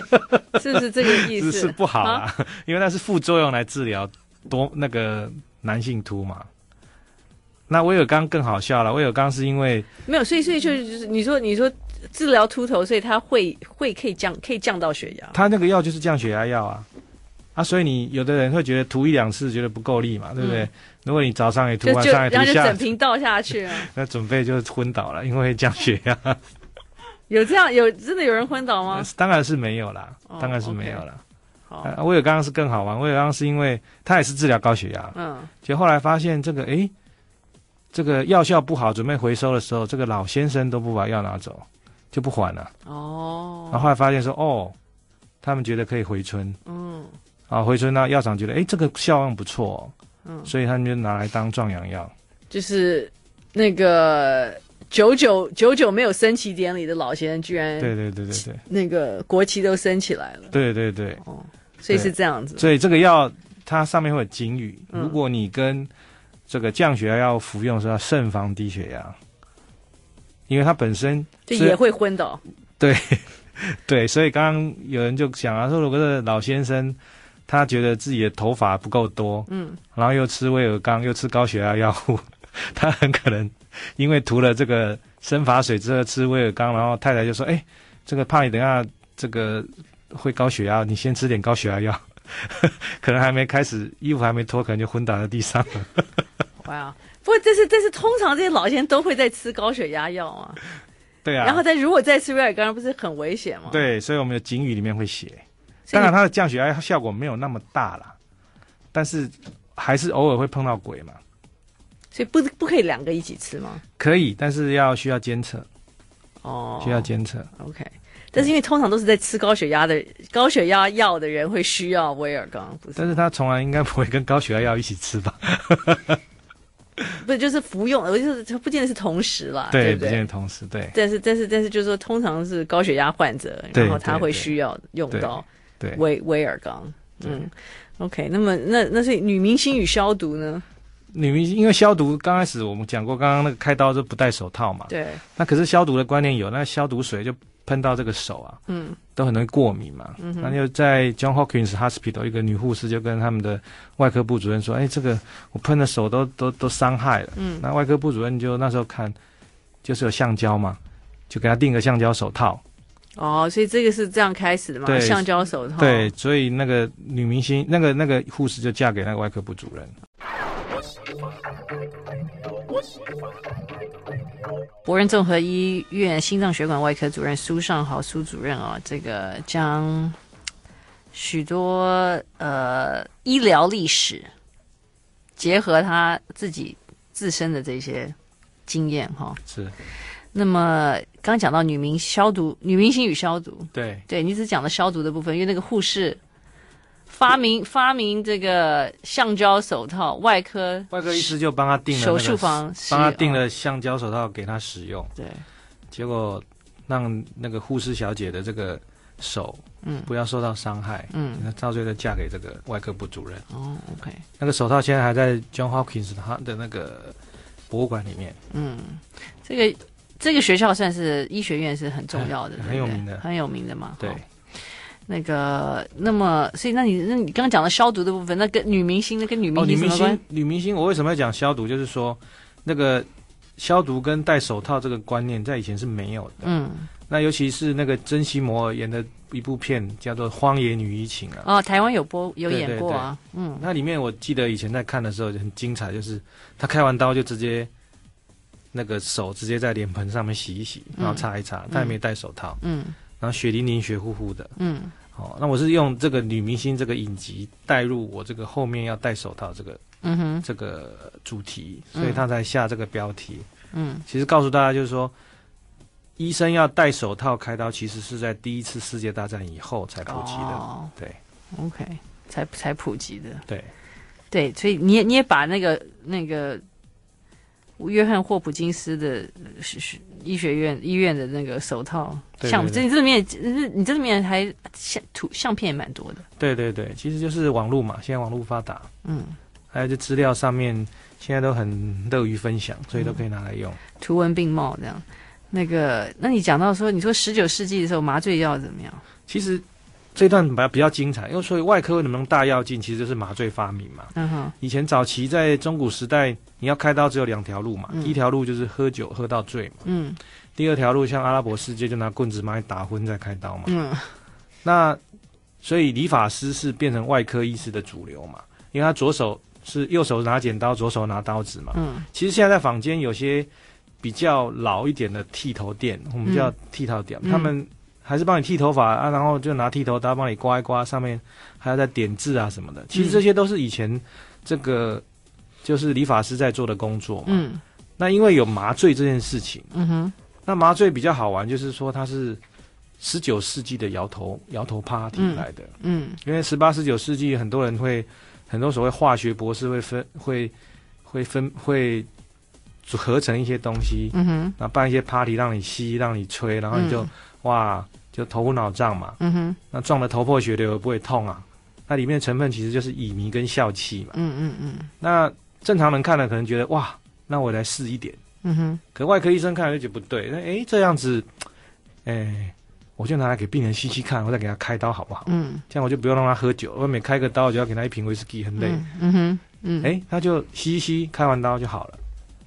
是不是这个意思？是，是不好啊，啊因为那是副作用来治疗多那个男性秃嘛。那威尔刚更好笑了，威尔刚是因为没有，所以所以就是你说你说治疗秃头，所以他会会可以降可以降到血压，他那个药就是降血压药啊。啊，所以你有的人会觉得涂一两次觉得不够力嘛，对不对？嗯、如果你早上也涂，晚上也涂，然后就整瓶倒下去了，那准备就昏倒了，因为降血压。有这样有真的有人昏倒吗？当然是没有啦，哦、当然是没有啦。好，威尔刚刚是更好玩，威尔刚刚是因为他也是治疗高血压，嗯，结果后来发现这个诶，这个药效不好，准备回收的时候，这个老先生都不把药拿走，就不还了。哦，然后后来发现说，哦，他们觉得可以回春，嗯。啊，回春那药厂觉得，哎，这个效用不错，哦，嗯，所以他们就拿来当壮阳药。就是那个九九九九没有升旗典礼的老先生，居然对对对对对，那个国旗都升起来了。对对对，哦，所以是这样子。所以这个药它上面会有警语，嗯，如果你跟这个降血压药服用的时候，要慎防低血压，因为它本身就也会昏倒。对 对，所以刚刚有人就想啊，说如果是老先生。他觉得自己的头发不够多，嗯，然后又吃威尔刚，又吃高血压药物，他很可能因为涂了这个生发水之后吃威尔刚，然后太太就说：“哎，这个怕你等下这个会高血压，你先吃点高血压药。”可能还没开始，衣服还没脱，可能就昏倒在地上了。哇，不过这是这是通常这些老先生都会在吃高血压药啊。对啊。然后再如果再吃威尔刚，不是很危险吗？对，所以我们的警语里面会写。当然，它的降血压效果没有那么大了，但是还是偶尔会碰到鬼嘛。所以不不可以两个一起吃吗？可以，但是要需要监测。哦，需要监测。OK，但是因为通常都是在吃高血压的高血压药的人会需要威尔刚，不是？但是他从来应该不会跟高血压药一起吃吧？不，就是服用，我就是不见得是同时啦，对，对不对？不见得同时，对。但是但是但是，就是说，通常是高血压患者，然后他会需要用到。对，威威尔刚，嗯，OK，那么那那是女明星与消毒呢？女明星因为消毒刚开始我们讲过，刚刚那个开刀就不戴手套嘛，对。那可是消毒的观念有，那消毒水就喷到这个手啊，嗯，都很容易过敏嘛。嗯，那就在 John Hopkins Hospital 一个女护士就跟他们的外科部主任说：“哎，这个我喷的手都都都伤害了。”嗯，那外科部主任就那时候看就是有橡胶嘛，就给他订个橡胶手套。哦，所以这个是这样开始的嘛？橡胶手套。对，所以那个女明星，那个那个护士就嫁给那个外科部主任。博仁综合医院心脏血管外科主任苏尚豪苏主任啊、哦，这个将许多呃医疗历史结合他自己自身的这些经验哈、哦，是。那么刚讲到女明消毒，女明星与消毒，对。对，你只讲了消毒的部分，因为那个护士发明发明这个橡胶手套，外科外科医师就帮他订了手术房，帮他订了橡胶手套给他使用，对，结果让那个护士小姐的这个手嗯。不要受到伤害嗯，那到最后嫁给这个外科部主任。哦，OK，那个手套现在还在 John Hopkins 他的那个博物馆里面，嗯，这个。这个学校算是医学院是很重要的，很有名的，很有名的嘛。对，那个，那么，所以，那你，那你刚刚讲的消毒的部分，那跟女明星，那跟女明星什么关？哦，女明星，女明星，我为什么要讲消毒？就是说，那个消毒跟戴手套这个观念在以前是没有的。嗯，那尤其是那个珍西摩尔演的一部片叫做《荒野女医情》啊。哦，台湾有播有演过啊。对对对，嗯，那里面我记得以前在看的时候就很精彩，就是他开完刀就直接。那个手直接在脸盆上面洗一洗，然后擦一擦，嗯、他也没戴手套，嗯，然后血淋淋、血乎乎的，嗯，哦，那我是用这个女明星这个影集带入我这个后面要戴手套这个，嗯哼，这个主题，所以他才下这个标题，嗯，其实告诉大家就是说，医生要戴手套开刀，其实是在第一次世界大战以后才普及的。哦、对，OK，才才普及的。对，对，所以你也你也把那个那个约翰霍普金斯的医学院医院的那个手套相，这这里面你这里面还相图相片也蛮多的。对对对，其实就是网络嘛，现在网络发达，嗯，还有这资料上面现在都很乐于分享，所以都可以拿来用，嗯、图文并茂这样。那个，那你讲到说，你说十九世纪的时候麻醉药怎么样？其实这段比较比较精彩，因为所以外科能不能大跃进，其实就是麻醉发明嘛。嗯哼。以前早期在中古时代，你要开刀只有两条路嘛，嗯、第一条路就是喝酒喝到醉嘛。嗯。第二条路像阿拉伯世界就拿棍子把你打昏再开刀嘛。嗯。那所以理发师是变成外科医师的主流嘛，因为他左手是右手拿剪刀，左手拿刀子嘛。嗯。其实现在在坊间有些。比较老一点的剃头店，我们叫剃头店，嗯、他们还是帮你剃头发啊，然后就拿剃头刀帮你刮一刮，上面还要再点痣啊什么的。其实这些都是以前这个就是理发师在做的工作嘛。嗯。那因为有麻醉这件事情，嗯哼。那麻醉比较好玩，就是说它是十九世纪的摇头摇头 party 来的。嗯。嗯因为十八十九世纪很多人会很多所谓化学博士会分会会分会。组合成一些东西，嗯哼，然后办一些 party 让你吸，让你吹，然后你就、嗯、哇，就头昏脑胀嘛，嗯哼，那撞得头破血流也不会痛啊。那里面的成分其实就是乙醚跟笑气嘛，嗯嗯嗯。那正常人看了可能觉得哇，那我来试一点，嗯哼。可外科医生看了就觉得不对，那哎这样子，哎，我就拿来给病人吸吸看，我再给他开刀好不好？嗯，这样我就不用让他喝酒，外面开个刀就要给他一瓶威士忌，很累，嗯哼，嗯，哎，他就吸一吸，开完刀就好了。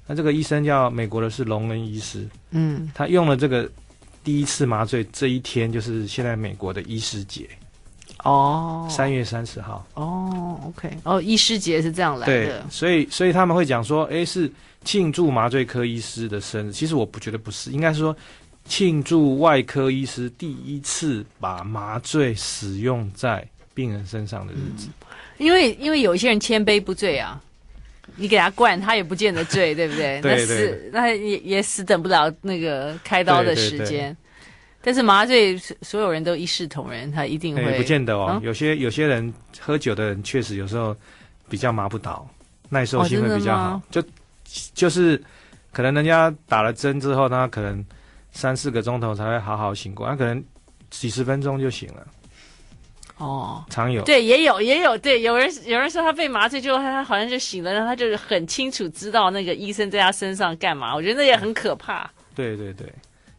那这个医生叫美国的是隆恩医师，嗯，他用了这个第一次麻醉这一天，就是现在美国的医师节，哦，三月三十号，哦，OK，哦，医师节是这样来的，对，所以所以他们会讲说，诶，是庆祝麻醉科医师的生日，其实我不觉得不是，应该是说庆祝外科医师第一次把麻醉使用在病人身上的日子，嗯、因为因为有一些人千杯不醉啊。你给他灌，他也不见得醉，对不对？对，对，对，那死，那也也死等不了那个开刀的时间。但是麻醉，所有人都一视同仁，他一定会。不见得哦，嗯、有些有些人喝酒的人确实有时候比较麻不倒，耐受性会比较好。哦、就就是可能人家打了针之后，他可能三四个钟头才会好好醒过来，他可能几十分钟就醒了。哦，常有对，也有也有对，有人有人说他被麻醉之后，他他好像就醒了，然后他就是很清楚知道那个医生在他身上干嘛。我觉得那也很可怕。对对对，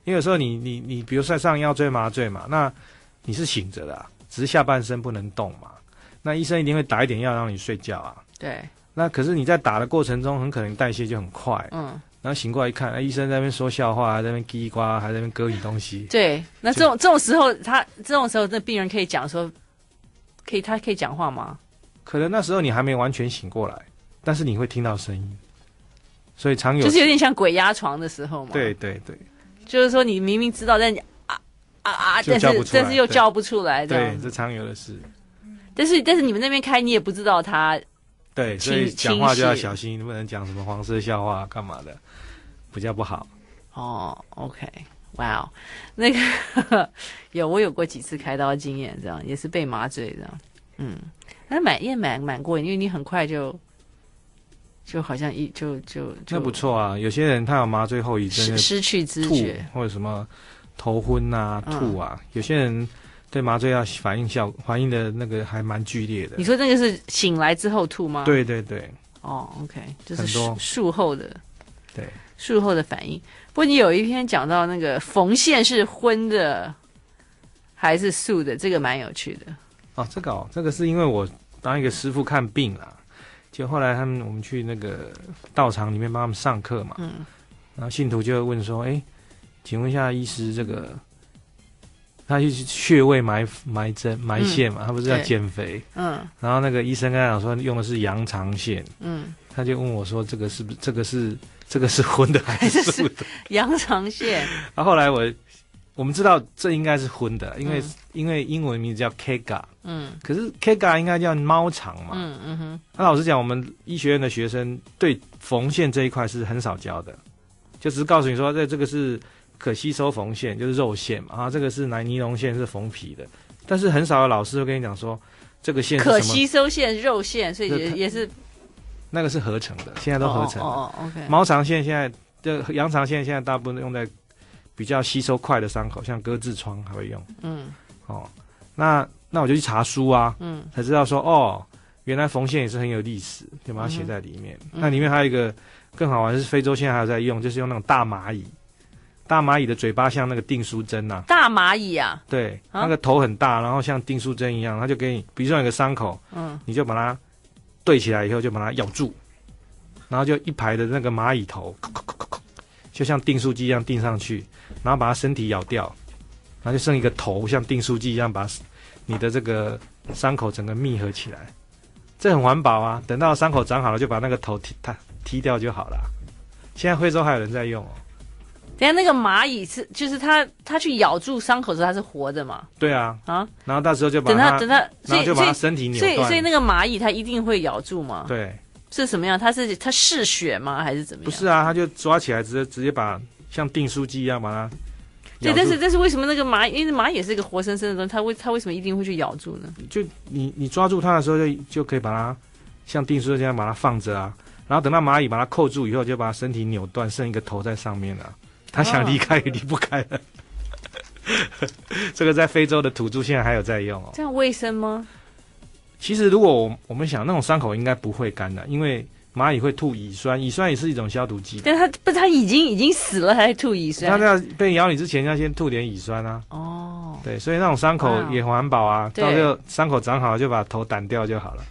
因为有时候你你你，比如说上腰椎麻醉嘛，那你是醒着的啊，只是下半身不能动嘛，那医生一定会打一点药让你睡觉啊。对。那可是你在打的过程中，很可能代谢就很快。嗯。然后醒过来一看，哎，医生在那边说笑话，还在那边叽呱，还在那边割你东西。对，那这种就这种时候，他这种时候，那病人可以讲说。可以，他可以讲话吗？可能那时候你还没完全醒过来，但是你会听到声音，所以常有就是有点像鬼压床的时候嘛。对对对，就是说你明明知道，但你啊啊啊，但是但是又叫不出来，对，这常有的事。但是但是你们那边开，你也不知道他。对，所以讲话就要小心，你不能讲什么黄色笑话干嘛的，比较不好。哦，OK。哇哦，那个 有我有过几次开刀经验，这样也是被麻醉这样，嗯，那蛮也蛮蛮过瘾，因为你很快就就好像一就就就那不错啊。有些人他有麻醉后遗症，失去知觉或者什么头昏啊、吐啊。嗯、有些人对麻醉药反应效反应的那个还蛮剧烈的。你说那个是醒来之后吐吗？对对对。哦，OK，就是术术后的对术后的反应。不过你有一篇讲到那个缝线是荤的还是素的，这个蛮有趣的。哦，这个哦，这个是因为我当一个师傅看病啦，就后来他们我们去那个道场里面帮他们上课嘛，嗯，然后信徒就会问说，哎，请问一下医师，这个他就是穴位埋埋针埋线嘛，嗯、他不是要减肥，嗯，然后那个医生跟他讲说用的是羊肠线，嗯，他就问我说，这个是不是这个是？这个是荤的还是素的？羊肠线。然，后来我我们知道这应该是荤的，因为、嗯、因为英文名字叫 Kaga。嗯。可是 Kaga 应该叫猫肠嘛。嗯嗯哼。那老实讲，我们医学院的学生对缝线这一块是很少教的，就只是告诉你说，这这个是可吸收缝线，就是肉线嘛，啊，这个是拿尼龙线是缝皮的，但是很少有老师会跟你讲说这个线是可吸收线肉线，所以也也是那个是合成的，现在都合成的。哦，哦，OK。猫肠线现在的羊肠线现在大部分用在比较吸收快的伤口，像割痔疮还会用。嗯，哦，那那我就去查书啊，嗯，才知道说哦。原来缝线也是很有历史，就把它写在里面。嗯、那里面还有一个更好玩，是非洲现在还有在用，就是用那种大蚂蚁。大蚂蚁的嘴巴像那个订书针呐。大蚂蚁啊？对，啊、那个头很大，然后像订书针一样，它就给你，比如说有个伤口，嗯，你就把它对起来以后，就把它咬住，然后就一排的那个蚂蚁头，就像订书机一样订上去，然后把它身体咬掉，然后就剩一个头，像订书机一样把你的这个伤口整个密合起来。这很环保啊！等到伤口长好了，就把那个头踢它踢掉就好了。现在惠州还有人在用哦。等下那个蚂蚁是，就是它它去咬住伤口时，它是活的嘛？对啊。啊。然后到时候就把它等它，等它，然后就把它身体扭断。所以所以那个蚂蚁它一定会咬住嘛？对。是什么样？它是它嗜血吗？还是怎么样？不是啊，它就抓起来直接直接把像订书机一样把它。对，但是但是为什么那个蚂蚁？因为蚂蚁也是一个活生生的东西，它为它为什么一定会去咬住呢？就你你抓住它的时候就，就就可以把它像定书这样把它放着啊，然后等到蚂蚁把它扣住以后，就把它身体扭断，剩一个头在上面了。它想离开也离不开了。哦、这个在非洲的土著现在还有在用哦。这样卫生吗？其实如果我我们想那种伤口应该不会干的，因为。蚂蚁会吐乙酸，乙酸也是一种消毒剂。但它不，它已经已经死了，还吐乙酸。它要被咬你之前，要先吐点乙酸啊。哦。对，所以那种伤口也环保啊，啊到时候伤口长好了就把头掸掉就好了。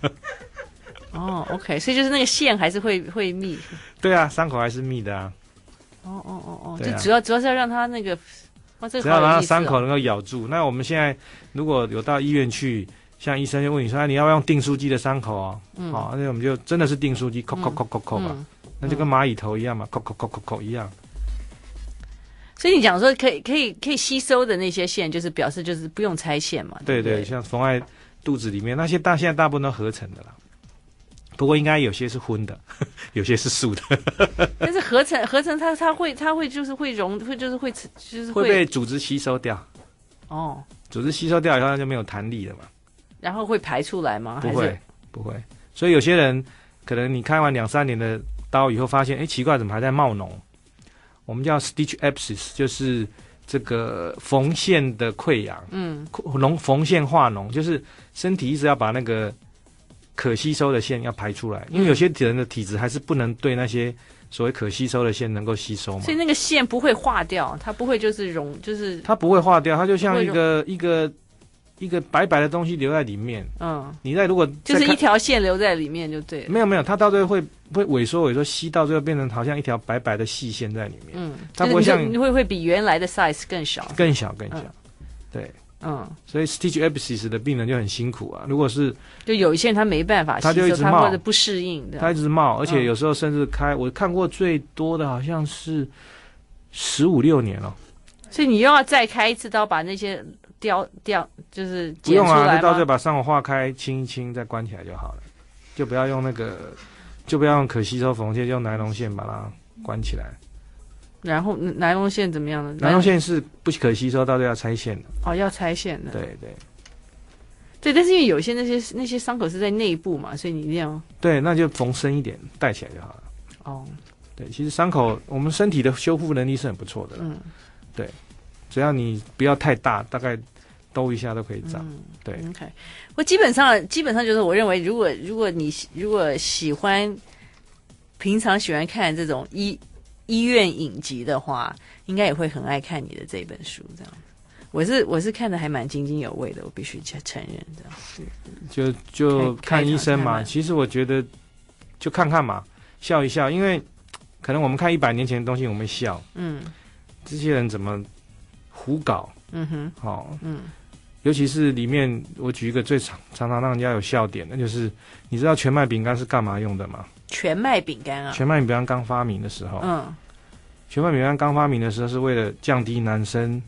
哦，OK，所以就是那个线还是会会密。对啊，伤口还是密的啊。哦哦哦哦，就主要主要是要让它那个，哇，这个、只要让它伤口能够咬住。那我们现在如果有到医院去。像医生就问你说：“啊、你要不要用订书机的伤口哦？”嗯，好，那我们就真的是订书机，扣扣扣扣扣吧，那就跟蚂蚁头一样嘛，扣扣扣扣扣一样。所以你讲说可以可以可以吸收的那些线，就是表示就是不用拆线嘛？对对，对，像缝在肚子里面那些大，现在大部分都合成的啦。不过应该有些是荤的，有些是素的。但是合成合成它它会它会就是会溶会就是会就是会，会被组织吸收掉。哦，组织吸收掉以后，它就没有弹力了嘛。然后会排出来吗？不会，不会。所以有些人可能你开完两三年的刀以后，发现哎，奇怪，怎么还在冒脓？我们叫 stitch abscess，就是这个缝线的溃疡。嗯，脓缝线化脓，就是身体一直要把那个可吸收的线要排出来，因为有些人的体质还是不能对那些所谓可吸收的线能够吸收嘛。所以那个线不会化掉，它不会就是溶，就是它不会化掉，它就像一个一个。一个白白的东西留在里面，嗯，你在如果就是一条线留在里面就对了。没有没有，它到最后会会萎缩萎缩，吸到最后变成好像一条白白的细线在里面。嗯，它不会像你会会比原来的 size 更小，更小更小。嗯、对，嗯，所以 stitch abscess 的病人就很辛苦啊。如果是就有一些人他没办法，他就一直冒或者不适应的，他一直冒，而且有时候甚至开，嗯、我看过最多的好像是十五六年了。所以你又要再开一次刀，把那些。掉掉就是不用啊，就到这把伤口化开，清一清，再关起来就好了。就不要用那个，就不要用可吸收缝线，就用尼龙线把它关起来。然后尼龙线怎么样呢？尼龙线是不可吸收，到时候要拆线的。哦，要拆线的。对对对，但是因为有些那些那些伤口是在内部嘛，所以你一定要。对，那就缝深一点，带起来就好了。哦，对，其实伤口我们身体的修复能力是很不错的。嗯，对。只要你不要太大，大概兜一下都可以涨。嗯、对，OK。我基本上基本上就是我认为，如果如果你如果喜欢平常喜欢看这种医医院影集的话，应该也会很爱看你的这本书。这样，我是我是看的还蛮津津有味的，我必须承认。这样，就就看医生嘛。其实我觉得就看看嘛，笑一笑，因为可能我们看一百年前的东西，我们笑。嗯，这些人怎么？胡搞，嗯哼，好、哦，嗯，尤其是里面，我举一个最常常常让人家有笑点的，就是你知道全麦饼干是干嘛用的吗？全麦饼干啊，全麦饼干刚发明的时候，嗯，全麦饼干刚发明的时候是为了降低男生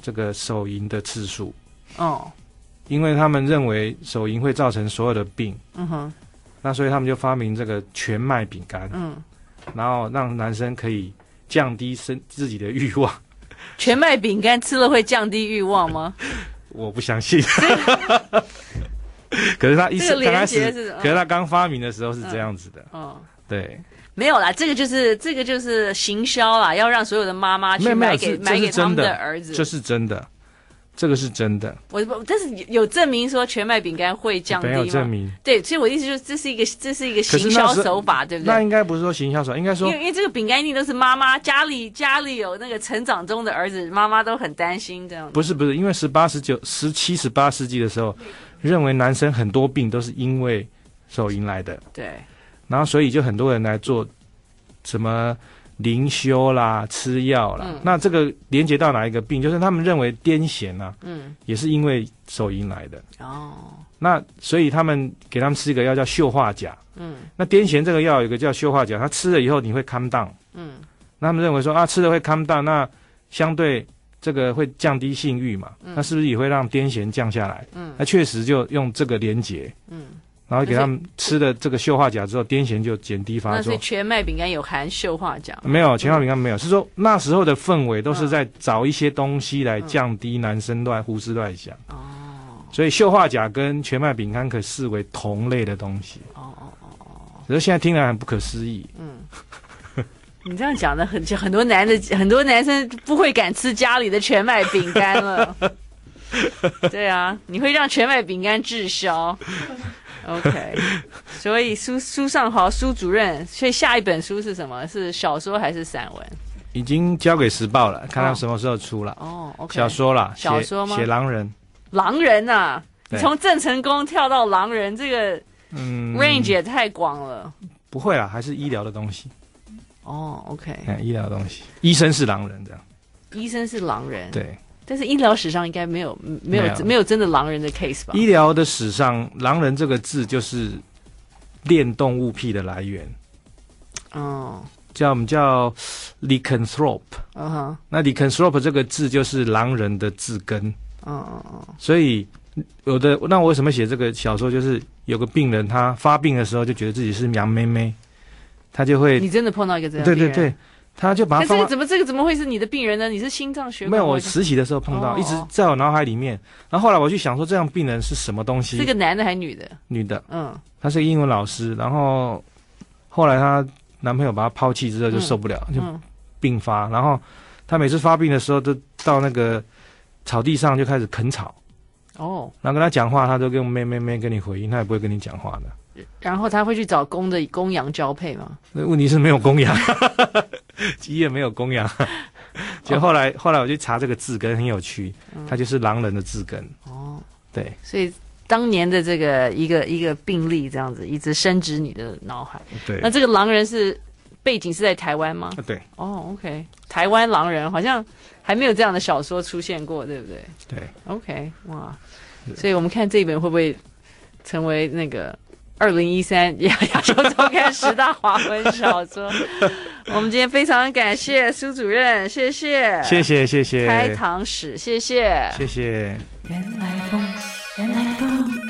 这个手淫的次数，哦，因为他们认为手淫会造成所有的病，嗯哼，那所以他们就发明这个全麦饼干，嗯，然后让男生可以。降低身自己的欲望。全麦饼干吃了会降低欲望吗？我不相信。可是他一刚开始，是可是他刚发明的时候是这样子的。哦，嗯对，没有啦，这个就是这个就是行销啦，要让所有的妈妈去买给买给他们的儿子，这是真的。这个是真的，我但是有证明说全麦饼干会降低吗？没有证明。对，所以我的意思就是这是一个这是一个行销手法，对不对？那应该不是说行销手法，应该说因为因为这个饼干一定都是妈妈家里家里有那个成长中的儿子，妈妈都很担心这样。不是不是，因为十八十九十七十八世纪的时候，认为男生很多病都是因为手淫来的。对，然后所以就很多人来做什么。灵修啦，吃药啦，嗯、那这个连接到哪一个病？就是他们认为癫痫啊，嗯，也是因为手淫来的。哦。那所以他们给他们吃一个药叫溴化钾，嗯，那癫痫这个药有一个叫溴化钾，他吃了以后你会 calm down，嗯，那他们认为说啊，吃了会 calm down，那相对这个会降低性欲嘛，嗯、那是不是也会让癫痫降下来？嗯，那确实就用这个连接，嗯。然后给他们吃的这个溴化钾之后，癫痫就减低发作。那是全麦饼干有含溴化钾？没有，全麦饼干没有。是说那时候的氛围都是在找一些东西来降低男生乱胡思乱想。哦。所以溴化钾跟全麦饼干可视为同类的东西。哦哦哦哦。可是现在听来很不可思议。嗯。你这样讲的很很多男的很多男生不会敢吃家里的全麦饼干了。对啊，你会让全麦饼干滞销。OK，所以苏苏上豪苏主任，所以下一本书是什么？是小说还是散文？已经交给时报了，看他什么时候出了。哦，OK，小说啦，小说吗？写狼人。狼人啊！你从郑成功跳到狼人，这个嗯，range 也太广了。不会啦，还是医疗的东西。哦，OK，医疗的东西，医生是狼人这样。医生是狼人，对。但是医疗史上应该没有没有没有，真的狼人的 case 吧？医疗的史上，狼人这个字就是恋动物癖的来源。哦，叫我们叫 lycanthrope。嗯哼，那 lycanthrope 这个字就是狼人的字根。哦哦哦。所以有的，那我为什么写这个小说？就是有个病人，他发病的时候就觉得自己是羊妹妹，他就会。你真的碰到一个这样的？对对对。他就把。这个怎么这个怎么会是你的病人呢？你是心脏血管？没有，我实习的时候碰到，哦、一直在我脑海里面。然后后来我去想说，这样病人是什么东西？是个男的还是女的？女的。嗯。她是个英文老师，然后后来她男朋友把她抛弃之后就受不了，嗯、就病发。然后她每次发病的时候，都到那个草地上就开始啃草。哦。然后跟她讲话，她都跟咩咩咩跟你回应，她也不会跟你讲话的。然后他会去找公的公羊交配吗？那问题是没有公羊，医院没有公羊。就后来、哦、后来我去查这个字根很有趣，嗯、它就是狼人的字根。哦，对，所以当年的这个一个一个病例这样子一直深植你的脑海。对，那这个狼人是背景是在台湾吗？对。哦，OK，台湾狼人好像还没有这样的小说出现过，对不对？对。OK，哇，所以我们看这一本会不会成为那个？二零一三亚亚洲周刊十大华文小说，我们今天非常感谢苏主任，谢谢，谢谢，谢谢，开堂史，谢谢，谢谢。原来风，原来风。